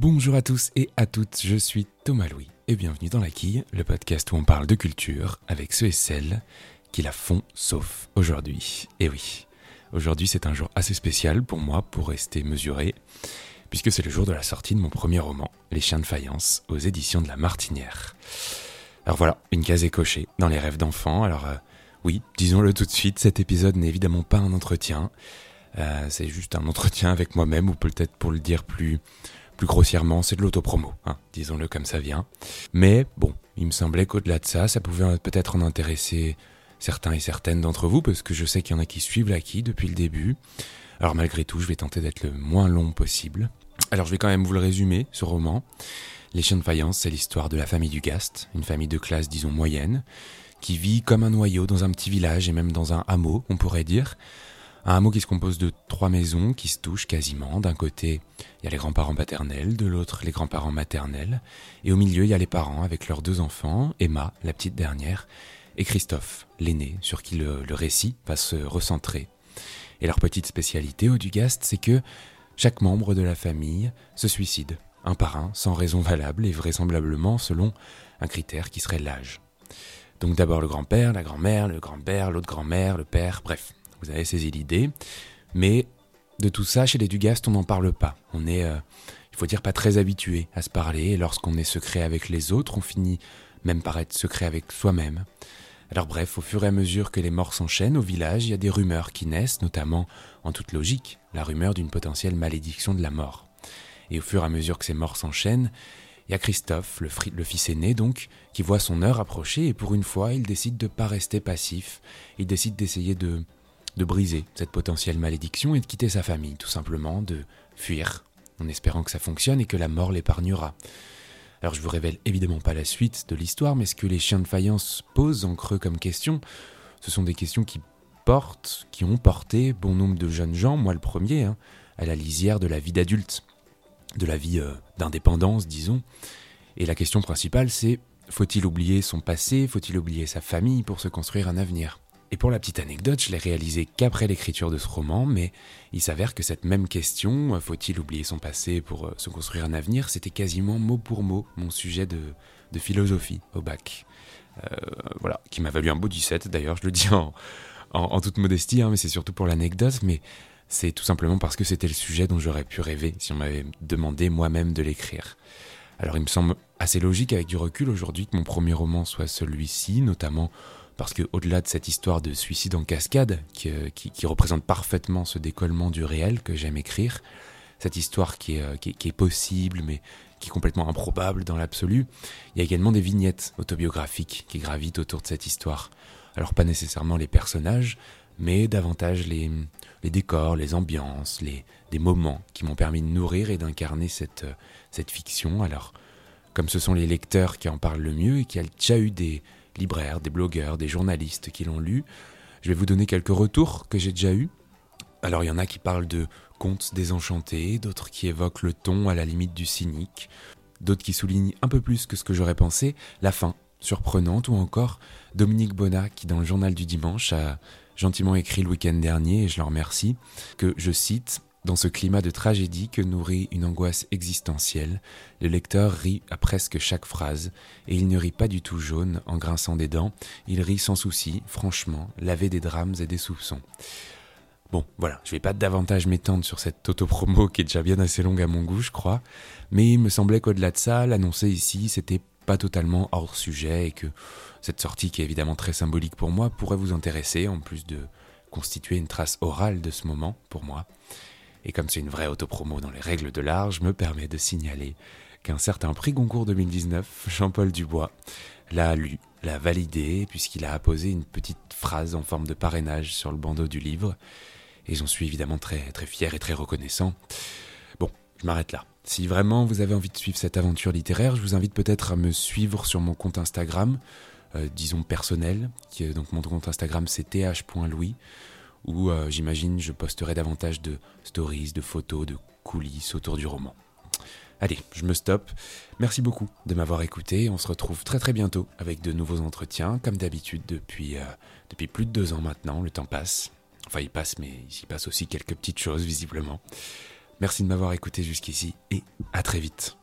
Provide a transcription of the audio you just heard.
Bonjour à tous et à toutes, je suis Thomas Louis et bienvenue dans La Quille, le podcast où on parle de culture avec ceux et celles qui la font sauf aujourd'hui. Et oui, aujourd'hui c'est un jour assez spécial pour moi pour rester mesuré, puisque c'est le jour de la sortie de mon premier roman, Les chiens de faïence, aux éditions de la Martinière. Alors voilà, une case est cochée dans les rêves d'enfants, alors euh, oui, disons-le tout de suite, cet épisode n'est évidemment pas un entretien, euh, c'est juste un entretien avec moi-même, ou peut-être pour le dire plus, plus grossièrement, c'est de l'autopromo, hein, disons-le comme ça vient. Mais bon, il me semblait qu'au-delà de ça, ça pouvait peut-être en intéresser certains et certaines d'entre vous, parce que je sais qu'il y en a qui suivent l'acquis depuis le début. Alors malgré tout, je vais tenter d'être le moins long possible. Alors je vais quand même vous le résumer, ce roman. Les chiens de faïence, c'est l'histoire de la famille du Gast, une famille de classe, disons, moyenne, qui vit comme un noyau dans un petit village et même dans un hameau, on pourrait dire. Un hameau qui se compose de trois maisons qui se touchent quasiment. D'un côté, il y a les grands-parents paternels, de l'autre, les grands-parents maternels. Et au milieu, il y a les parents avec leurs deux enfants, Emma, la petite dernière, et Christophe, l'aîné, sur qui le, récit va se recentrer. Et leur petite spécialité au Dugast, c'est que chaque membre de la famille se suicide, un par un, sans raison valable et vraisemblablement selon un critère qui serait l'âge. Donc d'abord le grand-père, la grand-mère, le grand-père, l'autre grand-mère, le père, bref, vous avez saisi l'idée. Mais de tout ça, chez les Dugast, on n'en parle pas. On est, euh, il faut dire, pas très habitué à se parler. Et lorsqu'on est secret avec les autres, on finit même par être secret avec soi-même. Alors bref, au fur et à mesure que les morts s'enchaînent au village, il y a des rumeurs qui naissent, notamment, en toute logique, la rumeur d'une potentielle malédiction de la mort. Et au fur et à mesure que ces morts s'enchaînent, il y a Christophe, le, le, fils aîné donc, qui voit son heure approcher et pour une fois, il décide de ne pas rester passif. Il décide d'essayer de de briser cette potentielle malédiction et de quitter sa famille, tout simplement, de fuir, en espérant que ça fonctionne et que la mort l'épargnera. Alors je vous révèle évidemment pas la suite de l'histoire, mais ce que les chiens de faïence posent en creux comme question, ce sont des questions qui portent, qui ont porté bon nombre de jeunes gens, moi le premier, hein, à la lisière de la vie d'adulte, de la vie euh, d'indépendance, disons. Et la question principale, c'est faut-il oublier son passé, faut-il oublier sa famille pour se construire un avenir? Et pour la petite anecdote, je l'ai réalisé qu'après l'écriture de ce roman, mais il s'avère que cette même question, euh, faut-il oublier son passé pour euh, se construire un avenir, c'était quasiment mot pour mot mon sujet de, philosophie au bac. Euh, voilà, qui m'a valu un beau 17 d'ailleurs, je le dis en, toute modestie, hein, mais c'est surtout pour l'anecdote, mais c'est tout simplement parce que c'était le sujet dont j'aurais pu rêver si on m'avait demandé moi-même de l'écrire. Alors il me semble assez logique avec du recul aujourd'hui que mon premier roman soit celui-ci, notamment parce que au-delà de cette histoire de suicide en cascade, euh, qui, représente parfaitement ce décollement du réel que j'aime écrire, cette histoire euh, qui est, possible, mais qui est complètement improbable dans l'absolu, il y a également des vignettes autobiographiques qui gravitent autour de cette histoire. Alors pas nécessairement les personnages, mais davantage les, décors, les ambiances, les, moments qui m'ont permis de nourrir et d'incarner cette, euh, cette fiction. Alors, comme ce sont les lecteurs qui en parlent le mieux et qui ont déjà eu des, libraires, des blogueurs, des journalistes qui l'ont lu. Je vais vous donner quelques retours que j'ai déjà eus. Alors il y en a qui parlent de contes désenchantés, d'autres qui évoquent le ton à la limite du cynique, d'autres qui soulignent un peu plus que ce que j'aurais pensé la fin surprenante, ou encore Dominique Bonnat qui dans le journal du dimanche a gentiment écrit le week-end dernier, et je le remercie, que je cite dans ce climat de tragédie que nourrit une angoisse existentielle, le lecteur rit à presque chaque phrase, et il ne rit pas du tout jaune en grinçant des dents, il rit sans souci, franchement, lavé des drames et des soupçons. Bon, voilà, je vais pas davantage m'étendre sur cette auto-promo qui est déjà bien assez longue à mon goût, je crois, mais il me semblait qu'au-delà de ça, l'annoncer ici, c'était pas totalement hors sujet et que cette sortie qui est évidemment très symbolique pour moi pourrait vous intéresser en plus de constituer une trace orale de ce moment pour moi. Et comme c'est une vraie autopromo dans les règles de l'art, je me permets de signaler qu'un certain prix Goncourt 2019, Jean-Paul Dubois, l'a lu, l'a validé, puisqu'il a apposé une petite phrase en forme de parrainage sur le bandeau du livre. Et j'en suis évidemment très, très fier et très reconnaissant. Bon, je m'arrête là. Si vraiment vous avez envie de suivre cette aventure littéraire, je vous invite peut-être à me suivre sur mon compte Instagram, euh, disons personnel. Qui, donc mon compte Instagram c'est th.louis où euh, j'imagine je posterai davantage de stories, de photos, de coulisses autour du roman. Allez, je me stoppe. Merci beaucoup de m'avoir écouté. On se retrouve très très bientôt avec de nouveaux entretiens, comme d'habitude depuis, euh, depuis plus de deux ans maintenant. Le temps passe. Enfin, il passe, mais il s'y passe aussi quelques petites choses, visiblement. Merci de m'avoir écouté jusqu'ici et à très vite.